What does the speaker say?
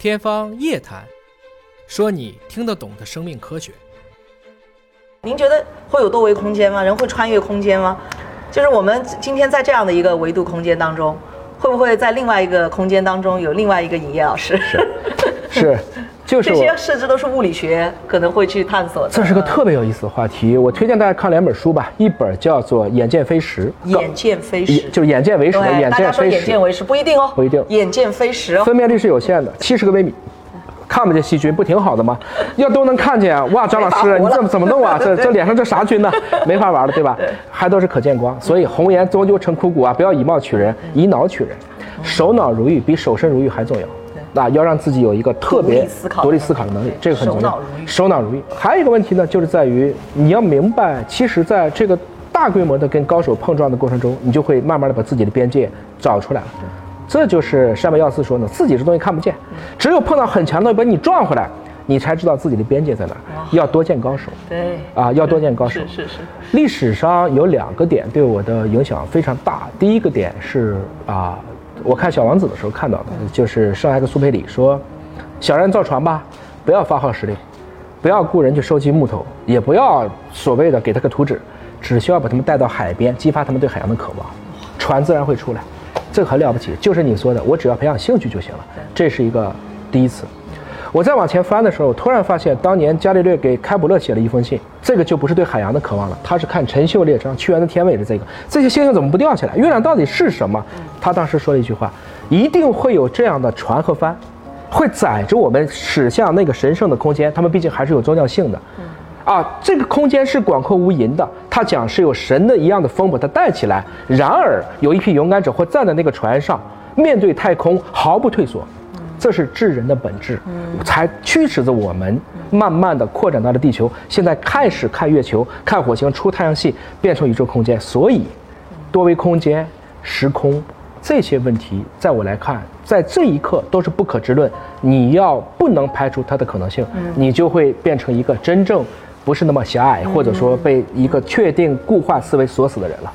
天方夜谭，说你听得懂的生命科学。您觉得会有多维空间吗？人会穿越空间吗？就是我们今天在这样的一个维度空间当中，会不会在另外一个空间当中有另外一个尹烨老师？是 是，就是这些甚至都是物理学可能会去探索的。这是个特别有意思的话题，我推荐大家看两本书吧，一本叫做《眼见非实》，眼见非实，就是眼见为实的，眼大眼见为实不一定哦，不一定眼见非实哦。分辨率是有限的，七十个微米，看不见细菌不挺好的吗？要都能看见，哇，张老师你怎么怎么弄啊？这这脸上这啥菌呢？没法玩了，对吧？还都是可见光，所以红颜终究成枯骨啊！不要以貌取人，以脑取人，手脑如玉比手身如玉还重要。那要让自己有一个特别独立思考的能力，这个很重要手脑如。玉手脑如玉。还有一个问题呢，就是在于你要明白，其实在这个大规模的跟高手碰撞的过程中，你就会慢慢的把自己的边界找出来了。这就是山本耀司说呢，自己这东西看不见，只有碰到很强的把你撞回来，你才知道自己的边界在哪儿。要多见高手对，啊，要多见高手。是是是，历史上有两个点对我的影响非常大。第一个点是啊，我看《小王子》的时候看到的，就是圣埃克苏佩里说：“小人造船吧，不要发号施令，不要雇人去收集木头，也不要所谓的给他个图纸，只需要把他们带到海边，激发他们对海洋的渴望，船自然会出来。这个很了不起，就是你说的，我只要培养兴趣就行了。这是一个第一次。我再往前翻的时候，突然发现当年伽利略给开普勒写了一封信，这个就不是对海洋的渴望了，他是看陈秀列张屈原的天问的这个，这些星星怎么不掉下来？月亮到底是什么？他当时说了一句话：一定会有这样的船和帆，会载着我们驶向那个神圣的空间。他们毕竟还是有宗教性的。啊，这个空间是广阔无垠的，他讲是有神的一样的风把它带起来。然而，有一批勇敢者会站在那个船上，面对太空毫不退缩，这是智人的本质，才驱使着我们慢慢的扩展到了地球。现在开始看月球、看火星出太阳系，变成宇宙空间。所以，多维空间、时空这些问题，在我来看，在这一刻都是不可知论。你要不能排除它的可能性，你就会变成一个真正不是那么狭隘，或者说被一个确定固化思维锁死的人了。